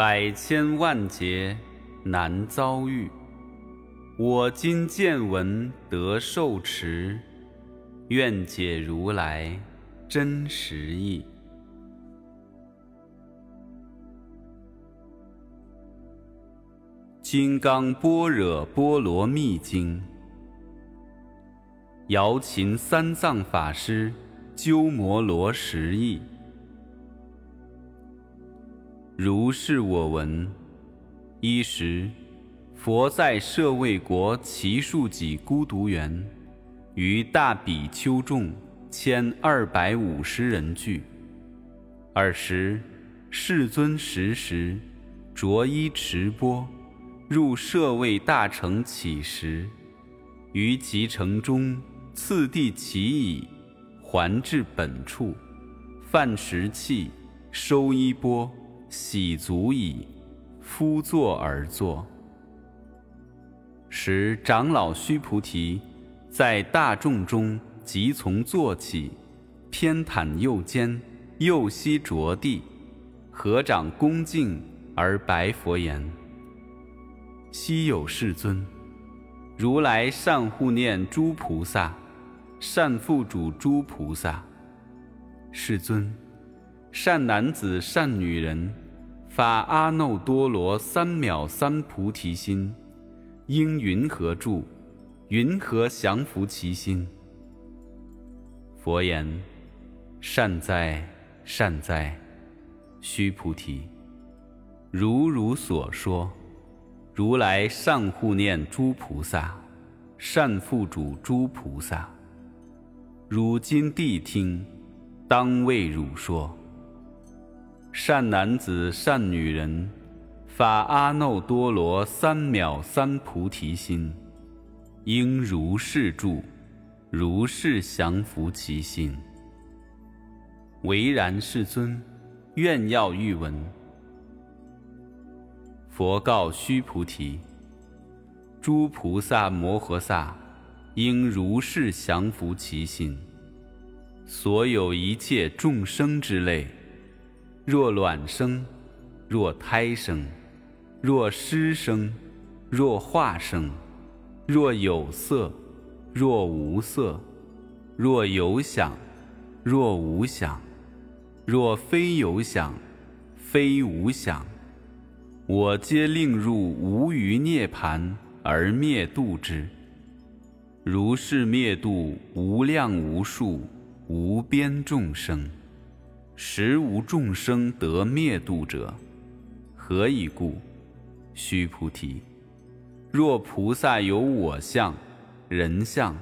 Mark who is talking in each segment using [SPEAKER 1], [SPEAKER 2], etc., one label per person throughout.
[SPEAKER 1] 百千万劫难遭遇。我今见闻得受持，愿解如来真实义。《金刚般若波罗蜜经》，瑶琴三藏法师。鸠摩罗什译。如是我闻：一时，佛在舍卫国祇树己孤独园，于大比丘众千二百五十人聚。尔时，世尊时时着衣持钵，入舍卫大城乞食，于其城中次第乞已。还至本处，饭食讫，收衣钵，喜足矣，敷坐而坐。时长老须菩提在大众中即从坐起，偏袒右肩，右膝着地，合掌恭敬而白佛言：“昔有世尊，如来善护念诸菩萨。”善父主诸菩萨，世尊，善男子善女人，法阿耨多罗三藐三菩提心，应云何住？云何降伏其心？佛言：善哉，善哉，须菩提，如汝所说，如来善护念诸菩萨，善父主诸菩萨。汝今谛听，当为汝说。善男子善女人，发阿耨多罗三藐三菩提心，应如是住，如是降伏其心。唯然，世尊，愿要欲闻。佛告须菩提：诸菩萨摩诃萨。应如是降伏其心。所有一切众生之类，若卵生，若胎生，若湿生，若化生，若有色，若无色，若有想，若无想，若非有想，非无想，我皆令入无余涅盘而灭度之。如是灭度无量无数无边众生，实无众生得灭度者。何以故？须菩提，若菩萨有我相、人相、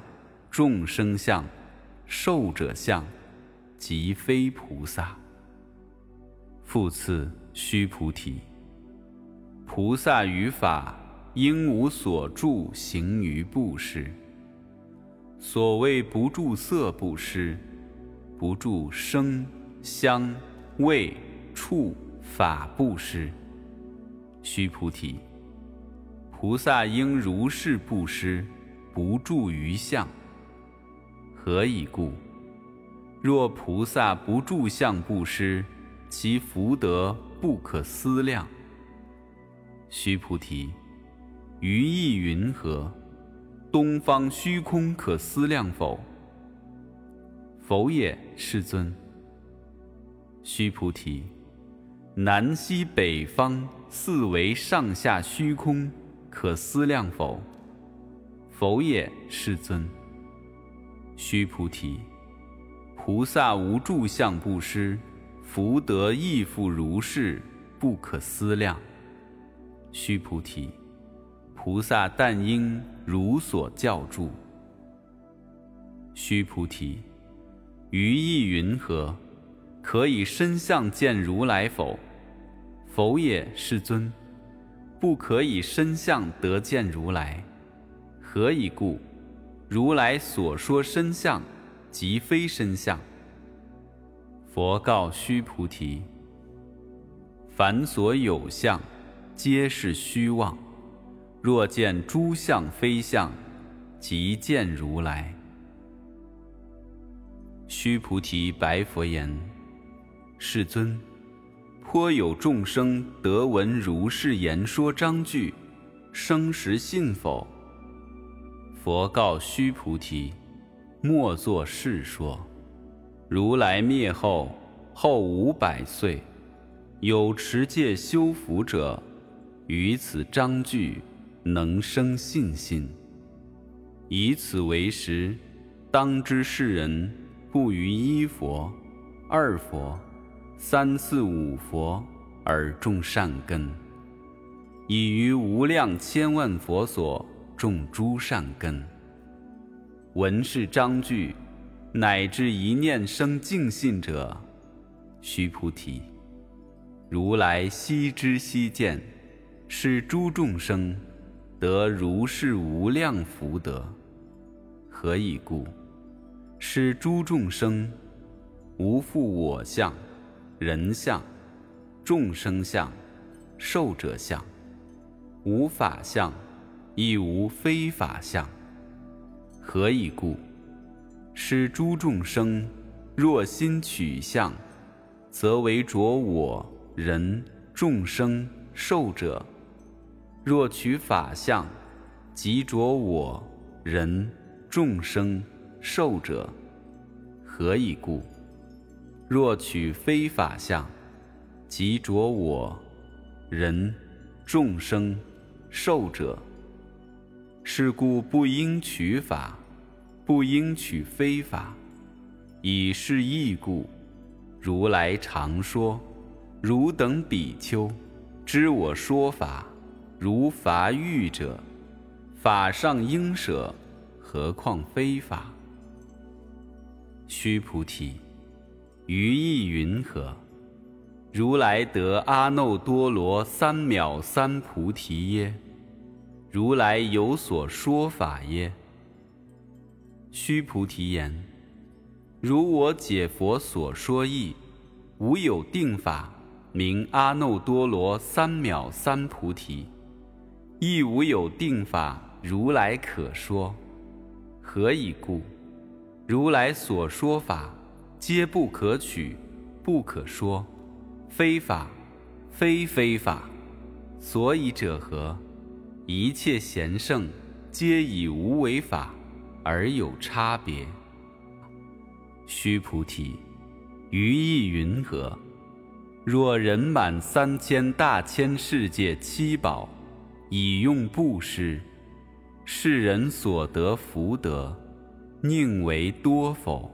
[SPEAKER 1] 众生相、寿者相，即非菩萨。复次，须菩提，菩萨于法应无所住行于布施。所谓不住色布施，不住声、香、味、触、法布施。须菩提，菩萨应如是布施，不住于相。何以故？若菩萨不住相布施，其福德不可思量。须菩提，于意云何？东方虚空可思量否？否也，世尊。须菩提，南西北方四维上下虚空可思量否？否也，世尊。须菩提，菩萨无住相布施，福德亦复如是，不可思量。须菩提。菩萨但应如所教住。须菩提，于意云何？可以身相见如来否？否也，世尊。不可以身相得见如来。何以故？如来所说身相，即非身相。佛告须菩提：凡所有相，皆是虚妄。若见诸相非相，即见如来。须菩提白佛言：“世尊，颇有众生得闻如是言说章句，生实信否？”佛告须菩提：“莫作是说。如来灭后，后五百岁，有持戒修福者，于此章句能生信心。以此为实，当知世人。”不于一佛、二佛、三四五佛而种善根，已于无量千万佛所种诸善根。闻是章句，乃至一念生净信者，须菩提，如来悉知悉见，使诸众生得如是无量福德。何以故？使诸众生无复我相、人相、众生相、寿者相，无法相，亦无非法相。何以故？使诸众生若心取相，则为着我人众生寿者；若取法相，即着我人众生。寿者，何以故？若取非法相，即着我人众生受者。是故不应取法，不应取非法，以是义故，如来常说：汝等比丘，知我说法，如法欲者，法上应舍，何况非法？须菩提，于意云何？如来得阿耨多罗三藐三菩提耶？如来有所说法耶？须菩提言：如我解佛所说义，无有定法名阿耨多罗三藐三菩提，亦无有定法如来可说。何以故？如来所说法，皆不可取，不可说，非法，非非法。所以者何？一切贤圣，皆以无为法而有差别。须菩提，于意云何？若人满三千大千世界七宝，以用布施，世人所得福德。宁为多否？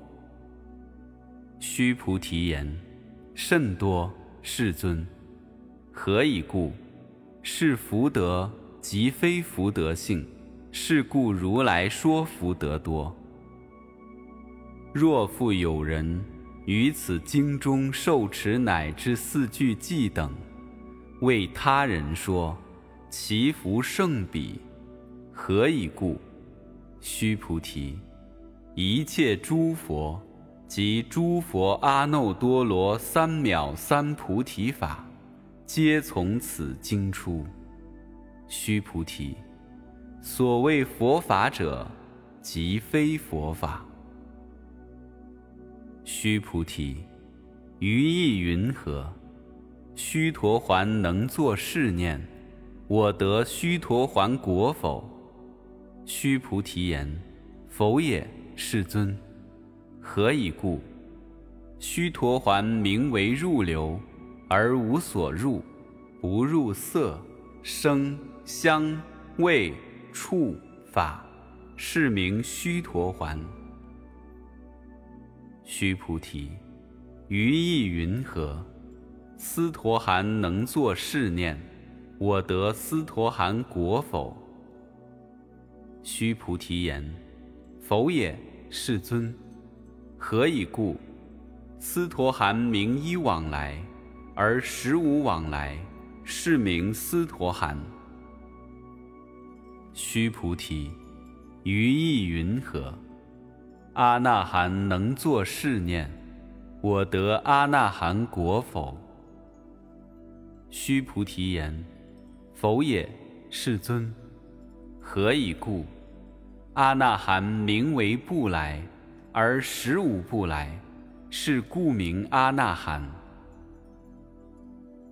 [SPEAKER 1] 须菩提言：甚多，世尊。何以故？是福德即非福德性，是故如来说福德多。若复有人于此经中受持乃至四句偈等，为他人说，其福胜彼。何以故？须菩提。一切诸佛及诸佛阿耨多罗三藐三菩提法，皆从此经出。须菩提，所谓佛法者，即非佛法。须菩提，于意云何？须陀环能作是念：我得须陀环果否？须菩提言：否也。世尊，何以故？须陀环名为入流，而无所入，不入色、声、香、味、触、法，是名须陀环。须菩提，于意云何？斯陀含能作是念：我得斯陀含果否？须菩提言。否也，世尊。何以故？斯陀含名一往来，而实无往来，是名斯陀含。须菩提，于意云何？阿那含能作是念：我得阿那含果否？须菩提言：否也，世尊。何以故？阿那含名为不来，而十五不来，是故名阿那含。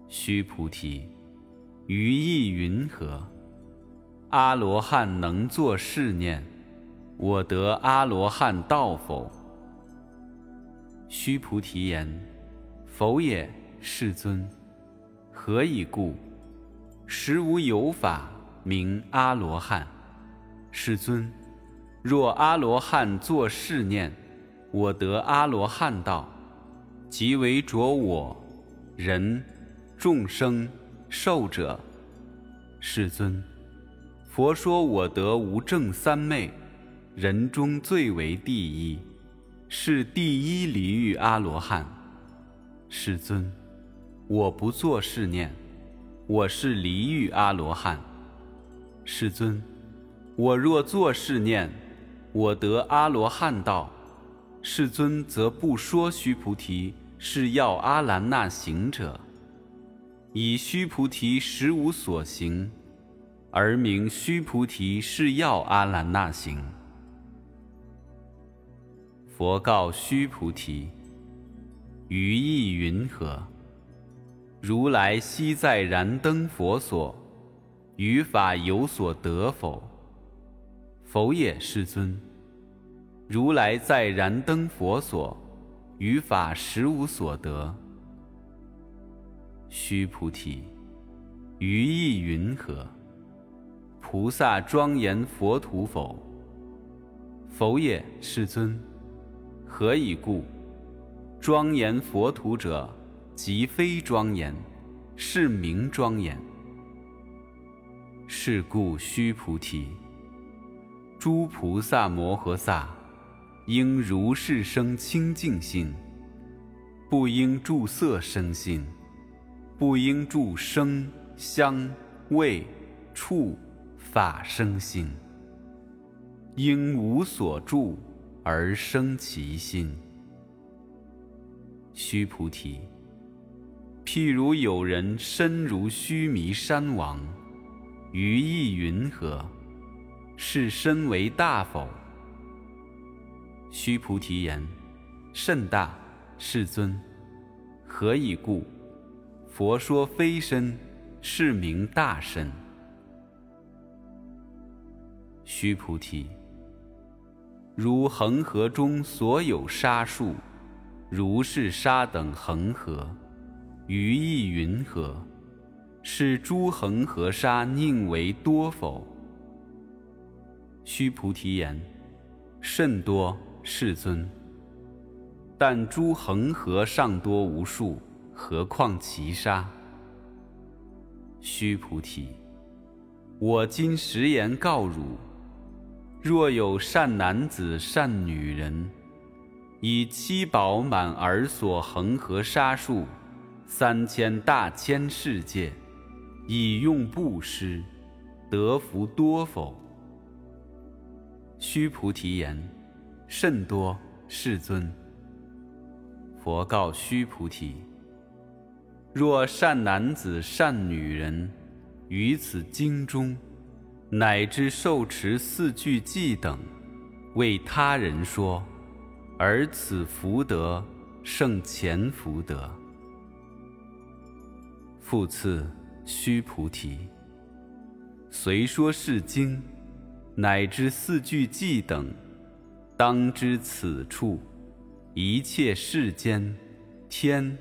[SPEAKER 1] 须菩提，于意云何？阿罗汉能作是念：我得阿罗汉道否？须菩提言：否也，世尊。何以故？实无有法名阿罗汉。世尊，若阿罗汉作是念：我得阿罗汉道，即为着我、人、众生、寿者。世尊。佛说：“我得无正三昧，人中最为第一，是第一离欲阿罗汉。世尊，我不作是念，我是离欲阿罗汉。世尊，我若作是念，我得阿罗汉道。世尊则不说须菩提是要阿兰那行者，以须菩提实无所行。”而名须菩提是要阿兰那行。佛告须菩提：“于意云何？如来昔在燃灯佛所，于法有所得否？”佛也，世尊。如来在燃灯佛所，于法实无所得。须菩提，于意云何？菩萨庄严佛土否？否也，世尊。何以故？庄严佛土者，即非庄严，是名庄严。是故，须菩提，诸菩萨摩诃萨，应如是生清净心，不应住色生心，不应住声、香、味、触。法生心，应无所住而生其心。须菩提，譬如有人身如须弥山王，于意云何？是身为大否？须菩提言：甚大，世尊。何以故？佛说非身，是名大身。须菩提，如恒河中所有沙数，如是沙等恒河，于意云何？是诸恒河沙宁为多否？须菩提言：甚多，世尊。但诸恒河尚多无数，何况其沙？须菩提，我今实言告汝。若有善男子、善女人，以七宝满而所恒河沙数三千大千世界，以用布施，得福多否？须菩提言：甚多，世尊。佛告须菩提：若善男子、善女人，于此经中。乃至受持四句偈等，为他人说，而此福德胜前福德。复次，须菩提，虽说是经，乃至四句偈等，当知此处一切世间天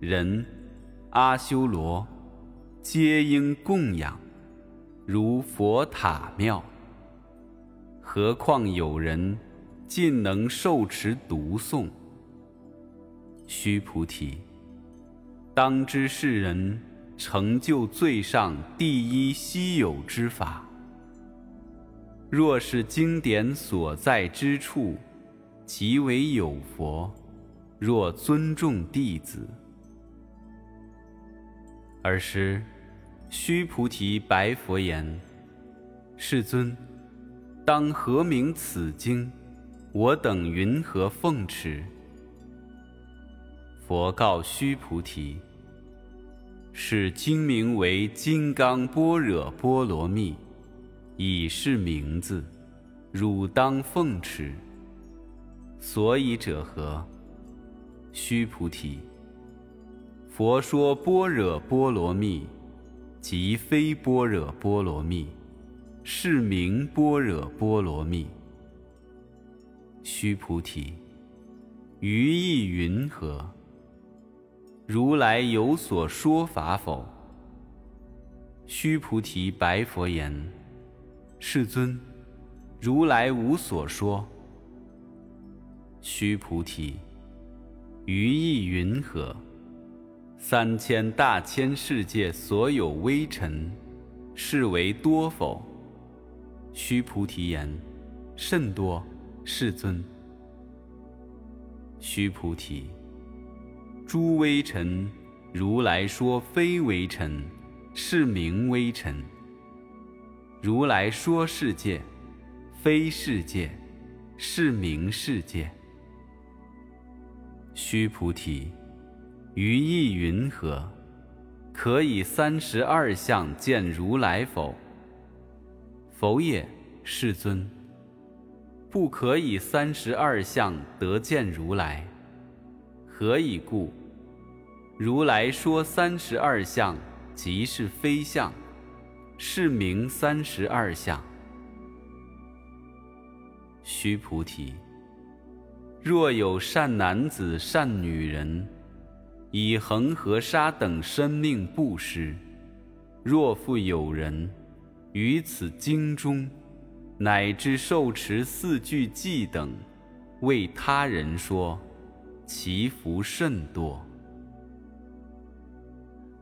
[SPEAKER 1] 人阿修罗，皆应供养。如佛塔庙，何况有人尽能受持读诵？须菩提，当知世人成就最上第一稀有之法。若是经典所在之处，即为有佛。若尊重弟子，尔时。须菩提白佛言：“世尊，当何名此经？我等云何奉持？”佛告须菩提：“是经名为《金刚般若波罗蜜》，以是名字，汝当奉持。所以者何？须菩提，佛说般若波罗蜜。”即非般若波罗蜜，是名般若波罗蜜。须菩提，于意云何？如来有所说法否？须菩提白佛言：世尊，如来无所说。须菩提，于意云何？三千大千世界所有微尘，是为多否？须菩提言：甚多，世尊。须菩提，诸微尘，如来说非微尘，是名微尘。如来说世界，非世界，是名世界。须菩提。于意云何？可以三十二相见如来否？否也，世尊。不可以三十二相得见如来。何以故？如来说三十二相，即是非相，是名三十二相。须菩提，若有善男子、善女人。以恒河沙等生命布施，若复有人于此经中，乃至受持四句偈等，为他人说，其福甚多。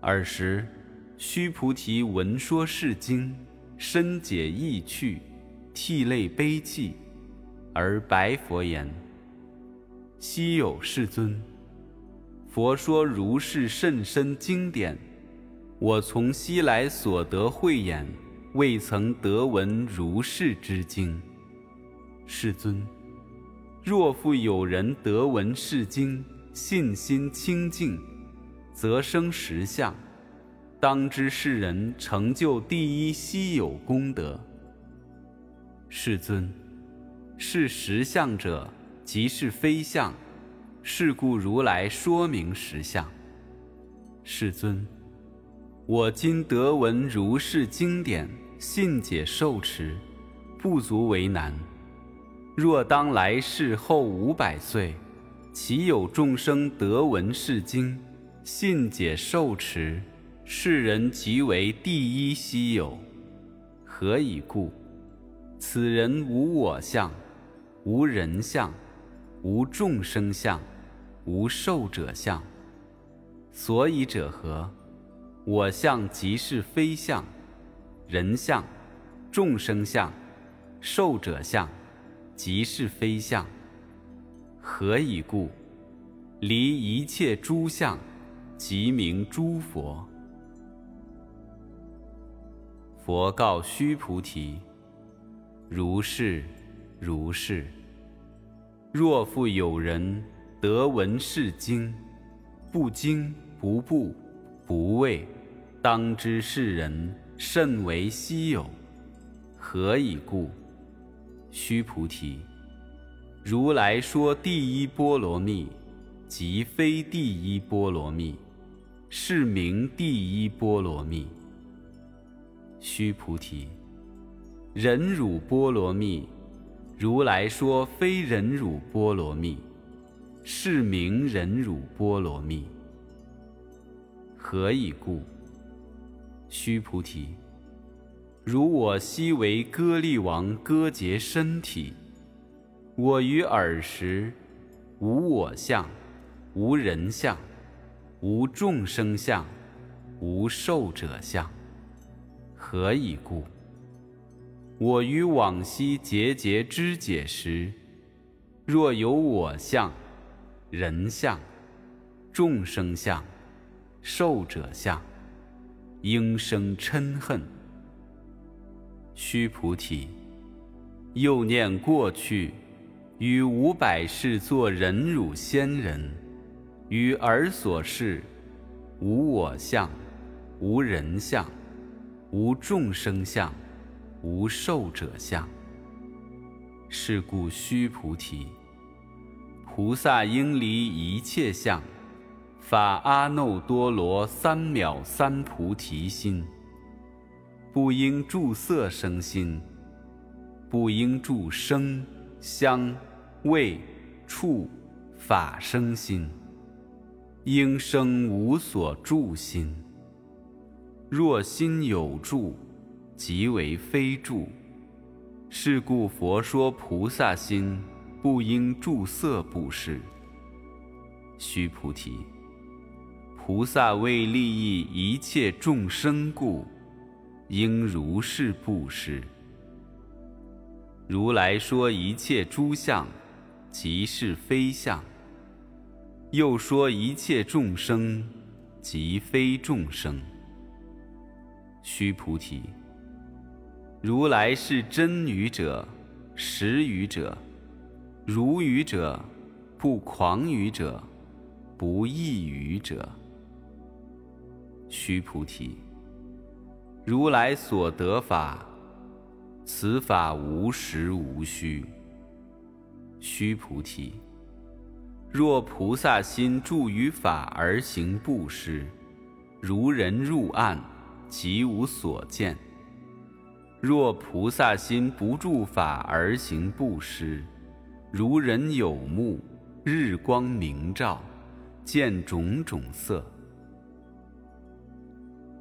[SPEAKER 1] 尔时，须菩提闻说是经，深解意趣，涕泪悲泣，而白佛言：“昔有世尊。”佛说如是甚深经典，我从昔来所得慧眼，未曾得闻如是之经。世尊，若复有人得闻是经，信心清净，则生实相，当知世人成就第一稀有功德。世尊，是实相者，即是非相。是故如来说明实相。世尊，我今得闻如是经典，信解受持，不足为难。若当来世后五百岁，其有众生得闻是经，信解受持，世人即为第一稀有。何以故？此人无我相，无人相，无众生相。无受者相，所以者何？我相即是非相，人相、众生相、受者相，即是非相。何以故？离一切诸相，即名诸佛。佛告须菩提：如是，如是。若复有人。得闻是经，不惊不怖不畏，当知是人甚为稀有。何以故？须菩提，如来说第一波罗蜜，即非第一波罗蜜，是名第一波罗蜜。须菩提，忍辱波罗蜜，如来说非忍辱波罗蜜。是名忍辱波罗蜜。何以故？须菩提，如我昔为歌利王割截身体，我于尔时，无我相，无人相，无众生相，无寿者相。何以故？我于往昔节节肢解时，若有我相。人相、众生相、寿者相，应生嗔恨。须菩提，又念过去，于五百世作忍辱仙人，于尔所事，无我相，无人相，无众生相，无寿者相。是故须菩提，菩萨应离一切相，发阿耨多罗三藐三菩提心。不应住色生心，不应住声、香、味、触、法生心，应生无所住心。若心有住，即为非住。是故佛说菩萨心不应住色布施。须菩提，菩萨为利益一切众生故。应如是布施。如来说一切诸相，即是非相；又说一切众生，即非众生。须菩提，如来是真语者，实语者，如语者，不狂语者，不异语者。须菩提。如来所得法，此法无实无虚。须菩提，若菩萨心住于法而行布施，如人入暗，即无所见；若菩萨心不住法而行布施，如人有目，日光明照，见种种色。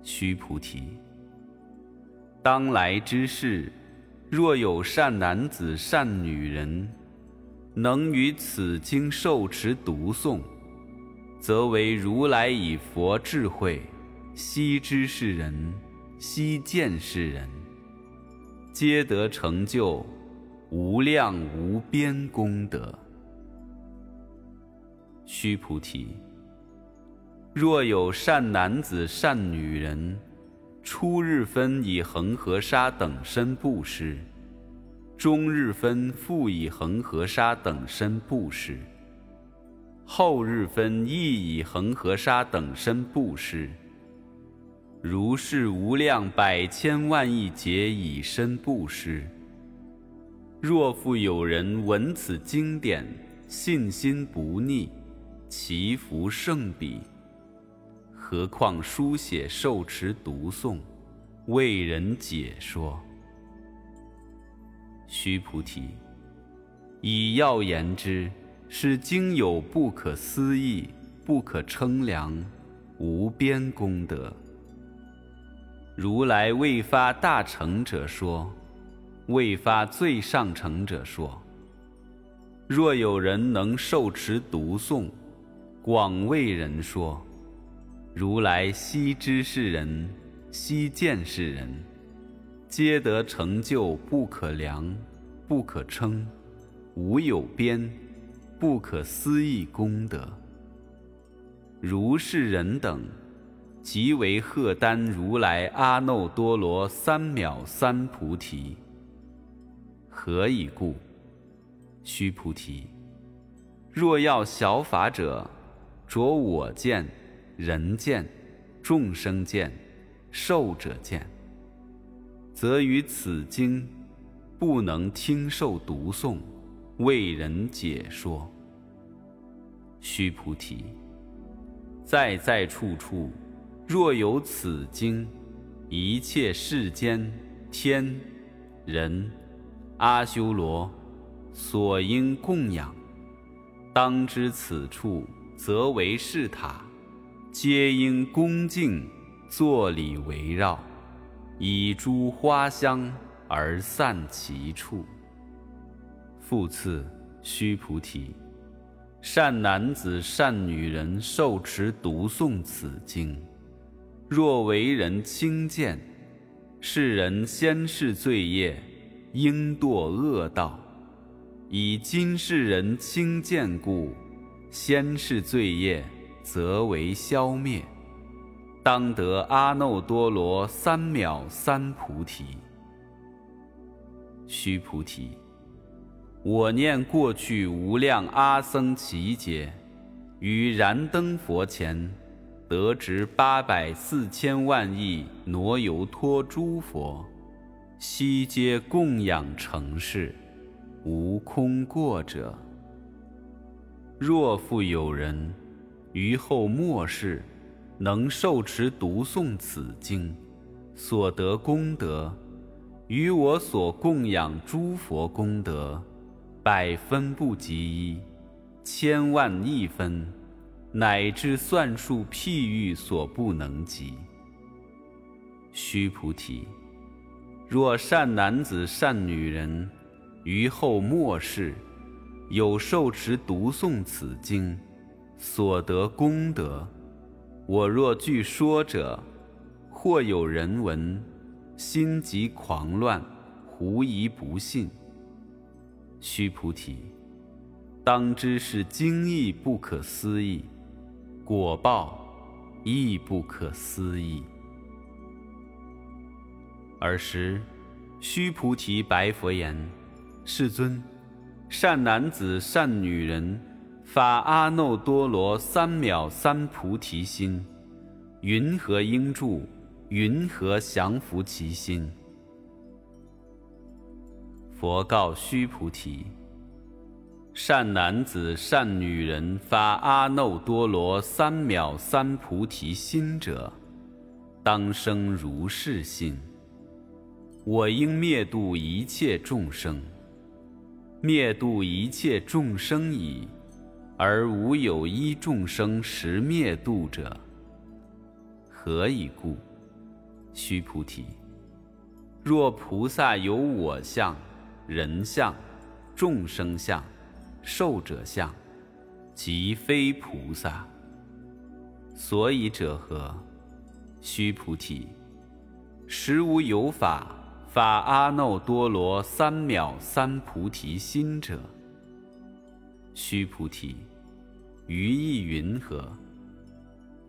[SPEAKER 1] 须菩提。当来之世，若有善男子、善女人，能于此经受持读诵，则为如来以佛智慧悉知是人，悉见是人，皆得成就无量无边功德。须菩提，若有善男子、善女人，初日分以恒河沙等身布施，终日分复以恒河沙等身布施，后日分亦以恒河沙等身布施。如是无量百千万亿劫以身布施。若复有人闻此经典，信心不逆，其福胜彼。何况书写受持读诵，为人解说。须菩提，以要言之，是经有不可思议、不可称量、无边功德。如来未发大乘者说，未发最上乘者说。若有人能受持读诵，广为人说。如来悉知是人，悉见是人，皆得成就不可量、不可称、无有边、不可思议功德。如是人等，即为荷担如来阿耨多罗三藐三菩提。何以故？须菩提，若要小法者，着我见。人见、众生见、寿者见，则于此经不能听受读诵，为人解说。须菩提，在在处处，若有此经，一切世间天、人、阿修罗所应供养，当知此处则为是塔。皆应恭敬坐礼围绕，以诸花香而散其处。复次，须菩提，善男子、善女人受持读诵此经，若为人轻贱，是人先世罪业，应堕恶道。以今世人轻贱故，先世罪业。则为消灭，当得阿耨多罗三藐三菩提。须菩提，我念过去无量阿僧祇劫，于燃灯佛前，得值八百四千万亿挪游托诸佛，悉皆供养成事，无空过者。若复有人于后末世，能受持读诵此经，所得功德，与我所供养诸佛功德，百分不及一，千万亿分，乃至算数譬喻所不能及。须菩提，若善男子、善女人，于后末世，有受持读诵此经，所得功德。我若据说者，或有人闻，心即狂乱，狐疑不信。须菩提，当知是经义不可思议，果报亦不可思议。尔时，须菩提白佛言：“世尊，善男子、善女人。”发阿耨多罗三藐三菩提心，云何应住？云何降伏其心？佛告须菩提：善男子、善女人发阿耨多罗三藐三菩提心者，当生如是心：我应灭度一切众生，灭度一切众生已。而无有一众生实灭度者，何以故？须菩提，若菩萨有我相、人相、众生相、寿者相，即非菩萨。所以者何？须菩提，实无有法法阿耨多罗三藐三菩提心者。须菩提，于意云何？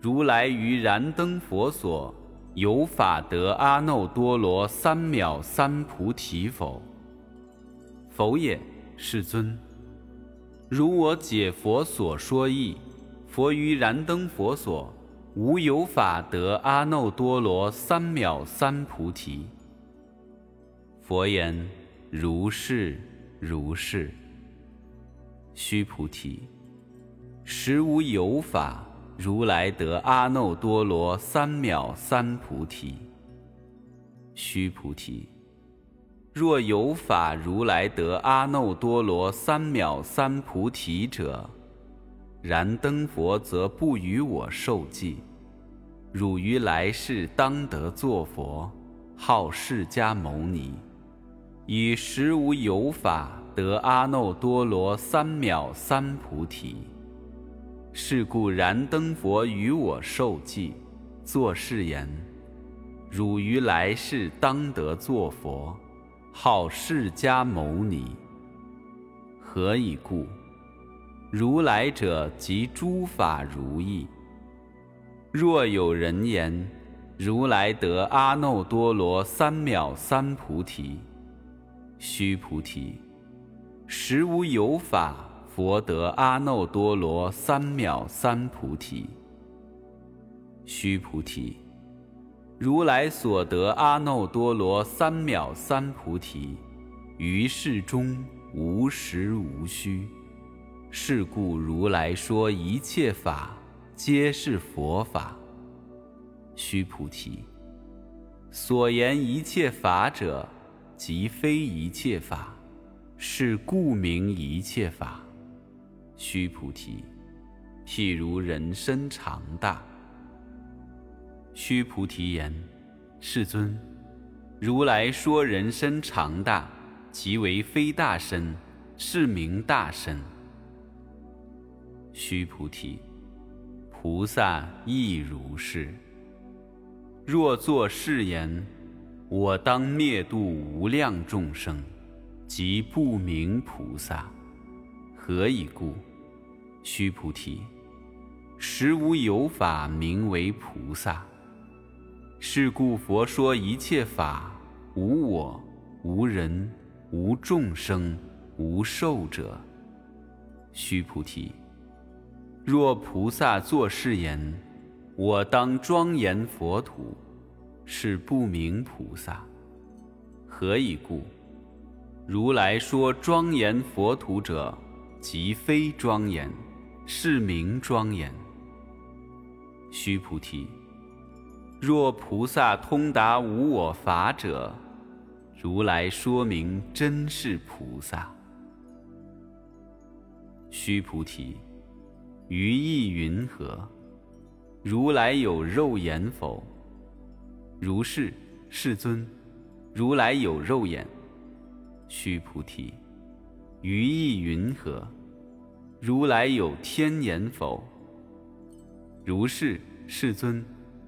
[SPEAKER 1] 如来于燃灯佛所有法得阿耨多罗三藐三菩提否？否也，世尊。如我解佛所说义，佛于燃灯佛所无有法得阿耨多罗三藐三菩提。佛言：如是，如是。须菩提，实无有法如来得阿耨多罗三藐三菩提。须菩提，若有法如来得阿耨多罗三藐三菩提者，燃灯佛则不与我受记。汝于来世当得作佛，号释迦牟尼，以实无有法。得阿耨多罗三藐三菩提。是故燃灯佛与我受记，作是言：汝于来世当得作佛，号释迦牟尼。何以故？如来者即诸法如意。若有人言：如来得阿耨多罗三藐三菩提。须菩提。实无有法，佛得阿耨多罗三藐三菩提。须菩提，如来所得阿耨多罗三藐三菩提，于世中无实无虚。是故如来说一切法皆是佛法。须菩提，所言一切法者，即非一切法。是故名一切法。须菩提，譬如人身长大。须菩提言：世尊，如来说人身长大，即为非大身，是名大身。须菩提，菩萨亦如是。若作是言，我当灭度无量众生。即不明菩萨，何以故？须菩提，实无有法名为菩萨，是故佛说一切法无我、无人、无众生、无寿者。须菩提，若菩萨作是言，我当庄严佛土，是不明菩萨。何以故？如来说庄严佛土者，即非庄严，是名庄严。须菩提。若菩萨通达无我法者，如来说明真是菩萨。须菩提，于意云何？如来有肉眼否？如是，世尊。如来有肉眼。须菩提，于意云何？如来有天眼否？如是，世尊。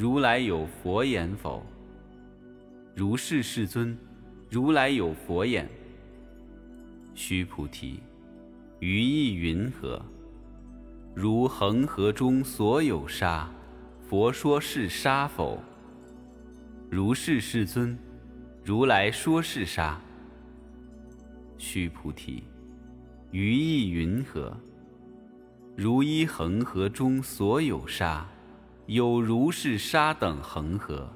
[SPEAKER 1] 如来有佛眼否？如是，世尊。如来有佛眼。须菩提，于意云何？如恒河中所有沙，佛说是沙否？如是，世尊。如来说是沙。须菩提，于意云何？如一恒河中所有沙。有如是沙等恒河，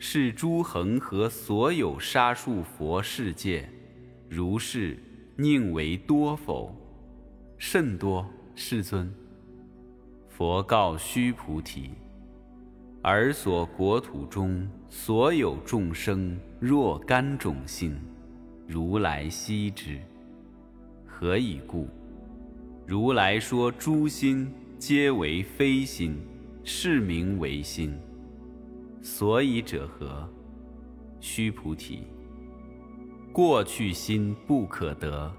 [SPEAKER 1] 是诸恒河所有沙数佛世界，如是宁为多否？甚多，世尊。佛告须菩提：尔所国土中所有众生若干种性，如来悉知。何以故？如来说诸心皆为非心。是名为心，所以者何？须菩提，过去心不可得，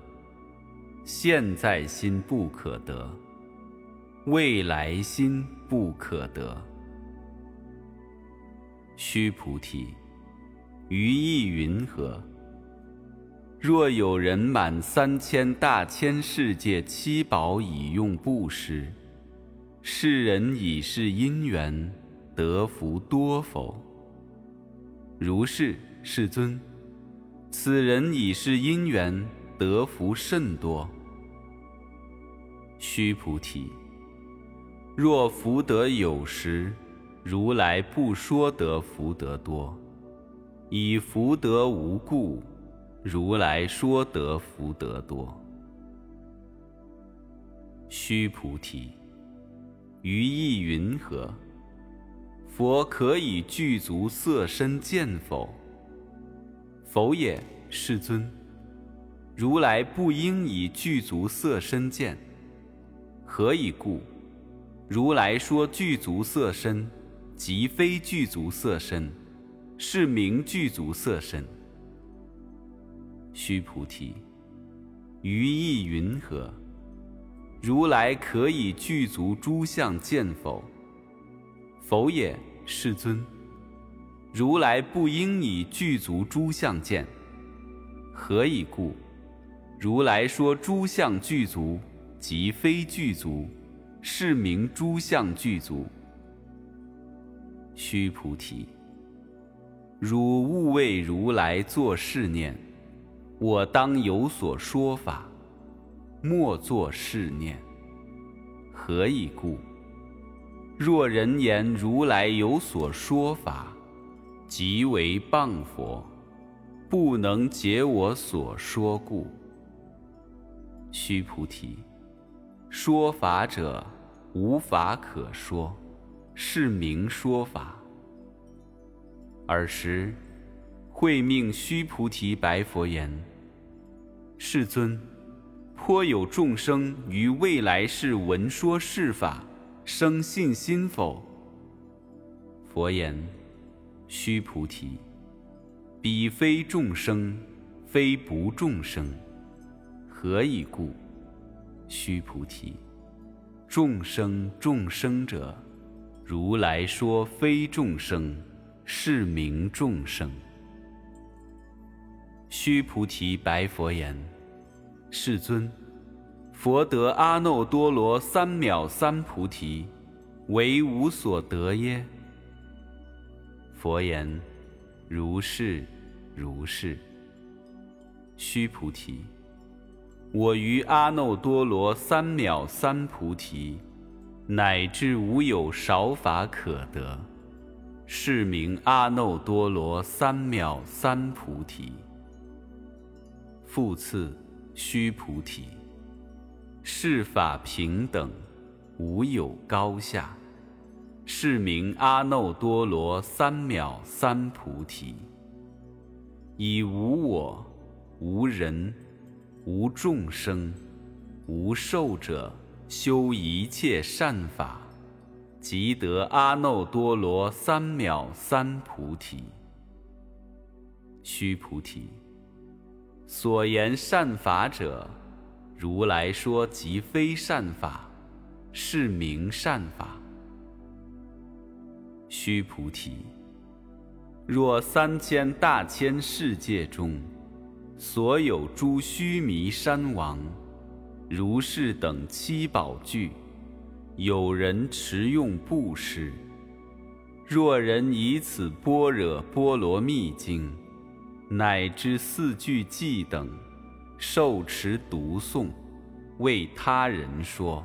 [SPEAKER 1] 现在心不可得，未来心不可得。须菩提，于意云何？若有人满三千大千世界七宝以用布施。世人以是因缘得福多否？如是，世尊。此人以是因缘得福甚多。须菩提，若福德有时，如来不说得福德多；以福德无故，如来说得福德多。须菩提。于意云何？佛可以具足色身见否？否也，世尊。如来不应以具足色身见。何以故？如来说具足色身，即非具足色身，是名具足色身。须菩提，于意云何？如来可以具足诸相见否？否也，世尊。如来不应以具足诸相见。何以故？如来说诸相具足，即非具足，是名诸相具足。须菩提，汝勿为如来作是念：我当有所说法。莫作是念。何以故？若人言如来有所说法，即为谤佛，不能解我所说故。须菩提，说法者无法可说，是名说法。尔时，会命须菩提白佛言：“世尊。”颇有众生于未来世闻说是法，生信心否？佛言：须菩提，彼非众生，非不众生。何以故？须菩提，众生众生者，如来说非众生，是名众生。须菩提白佛言：“世尊，佛得阿耨多罗三藐三菩提，为无所得耶？”佛言：“如是。”如是，须菩提，我于阿耨多罗三藐三菩提，乃至无有少法可得，是名阿耨多罗三藐三菩提。复次，须菩提，是法平等，无有高下，是名阿耨多罗三藐三菩提。以无我、无人、无众生、无寿者修一切善法，即得阿耨多罗三藐三菩提。须菩提，所言善法者，如来说即非善法，是名善法。须菩提。若三千大千世界中，所有诸须弥山王、如是等七宝具，有人持用布施；若人以此般若波罗蜜经，乃至四句偈等，受持读诵，为他人说，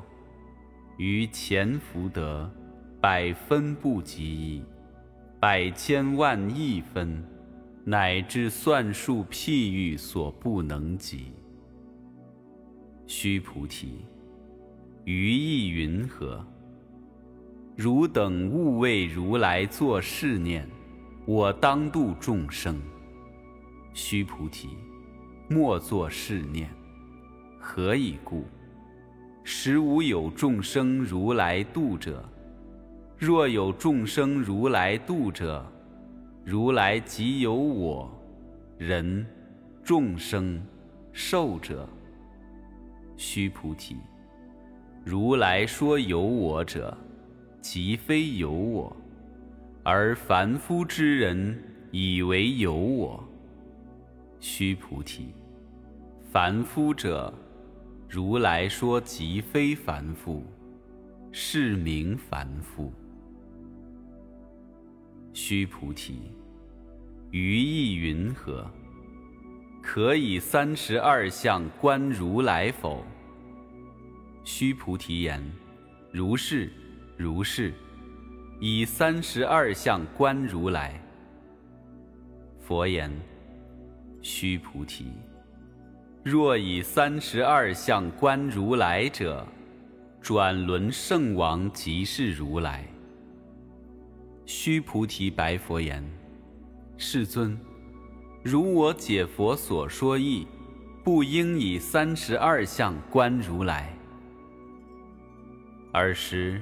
[SPEAKER 1] 于前福德，百分不及一。百千万亿分，乃至算数譬喻所不能及。须菩提，于意云何？汝等勿为如来作是念：我当度众生。须菩提，莫作是念。何以故？实无有众生如来度者。若有众生如来度者，如来即有我、人、众生、寿者。须菩提，如来说有我者，即非有我，而凡夫之人以为有我。须菩提，凡夫者，如来说即非凡夫，是名凡夫。须菩提，于意云何？可以三十二相观如来否？须菩提言：如是，如是。以三十二相观如来。佛言：须菩提，若以三十二相观如来者，转轮圣王即是如来。须菩提白佛言：“世尊，如我解佛所说义，不应以三十二相观如来。尔时，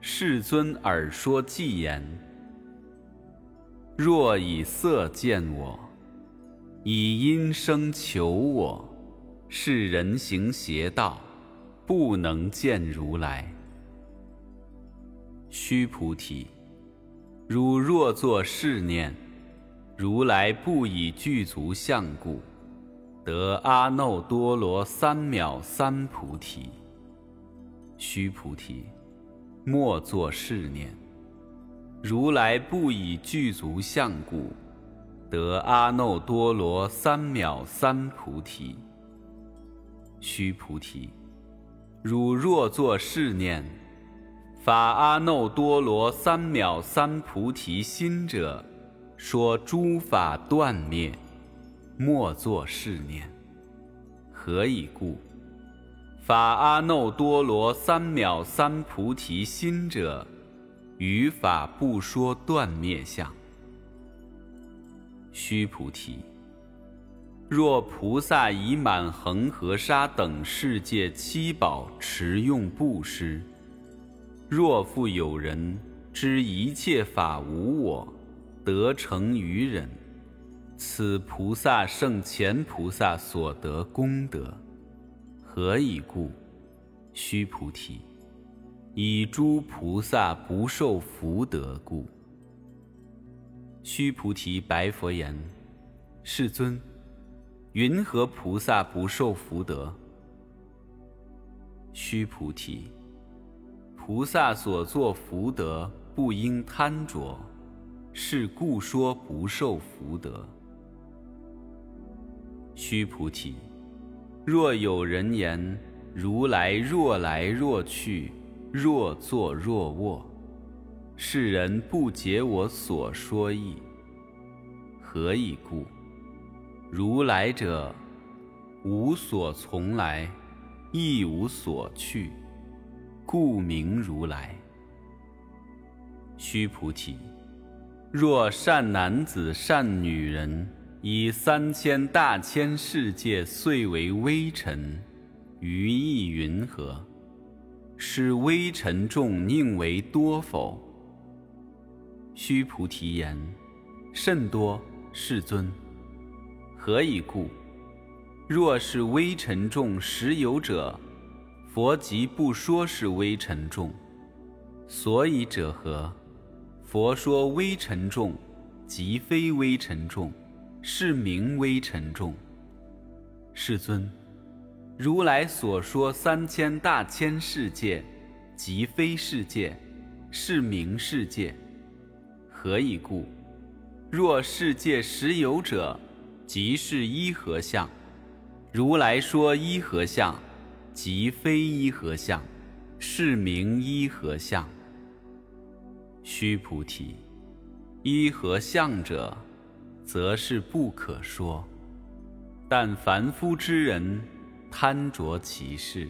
[SPEAKER 1] 世尊耳说偈言：若以色见我，以音声求我，是人行邪道，不能见如来。须菩提。”汝若作是念，如来不以具足相故，得阿耨多罗三藐三菩提。须菩提，莫作是念，如来不以具足相故，得阿耨多罗三藐三菩提。须菩提，汝若作是念。法阿耨多罗三藐三菩提心者，说诸法断灭，莫作是念。何以故？法阿耨多罗三藐三菩提心者，于法不说断灭相。须菩提，若菩萨以满恒河沙等世界七宝持用布施。若复有人知一切法无我，得成于人，此菩萨胜前菩萨所得功德，何以故？须菩提，以诸菩萨不受福德故。须菩提白佛言：“世尊，云何菩萨不受福德？”须菩提，菩萨所作福德，不应贪着。是故说不受福德。须菩提，若有人言如来若来若去，若坐若卧，世人不解我所说意。何以故？如来者，无所从来，亦无所去，故名如来。须菩提。若善男子、善女人，以三千大千世界遂为微尘，于意云何？是微尘众宁为多否？须菩提言：甚多，世尊。何以故？若是微尘众实有者，佛即不说是微尘众。所以者何？佛说微尘众，即非微尘众，是名微尘众。世尊，如来所说三千大千世界，即非世界，是名世界。何以故？若世界实有者，即是一合相。如来说一合相，即非一合相，是名一合相。须菩提，一何相者，则是不可说。但凡夫之人，贪着其事。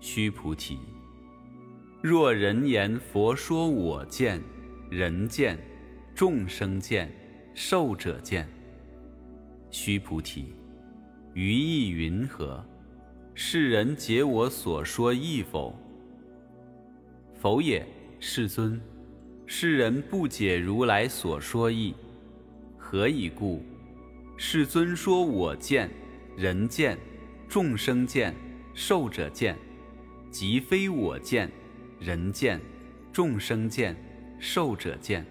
[SPEAKER 1] 须菩提，若人言佛说我见、人见、众生见、寿者见。须菩提，于意云何？世人解我所说意否？否也，世尊。世人不解如来所说意，何以故？世尊说我见、人见、众生见、寿者见，即非我见、人见、众生见、寿者见，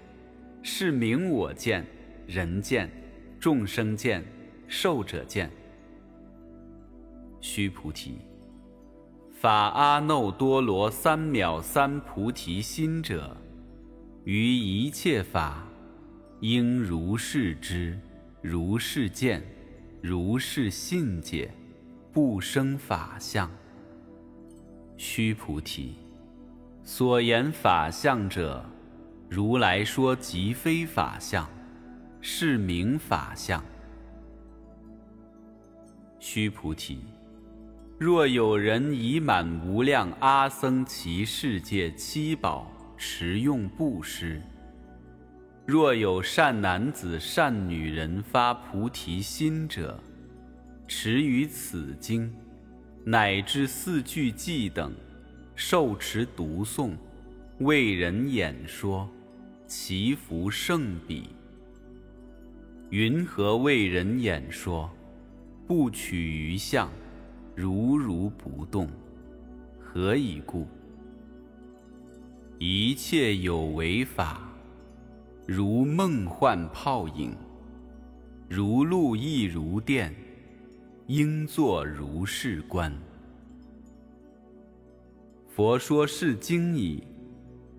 [SPEAKER 1] 是名我见、人见、众生见、寿者见。须菩提。法阿耨多罗三藐三菩提心者，于一切法，应如是知，如是见，如是信解，不生法相。须菩提，所言法相者，如来说即非法相，是名法相。须菩提。若有人以满无量阿僧祇世界七宝持用布施；若有善男子、善女人发菩提心者，持于此经，乃至四句偈等，受持读诵，为人演说，祈福圣彼。云何为人演说？不取于相。如如不动，何以故？一切有为法，如梦幻泡影，如露亦如电，应作如是观。佛说是经已，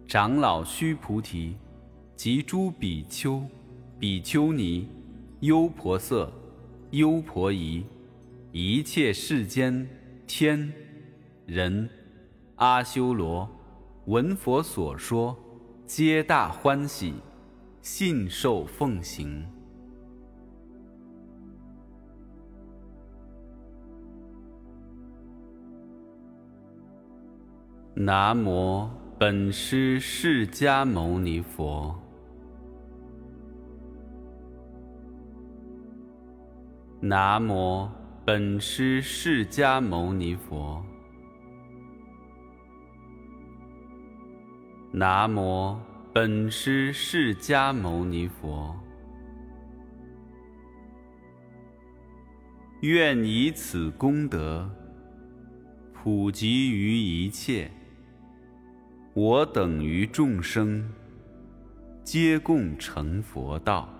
[SPEAKER 1] 长老须菩提，及诸比丘、比丘尼、优婆塞、优婆夷。一切世间天人阿修罗闻佛所说，皆大欢喜，信受奉行。南无本师释迦牟尼佛。南无本师释迦牟尼佛。南无本师释迦牟尼佛。愿以此功德普及于一切。我等于众生，皆共成佛道。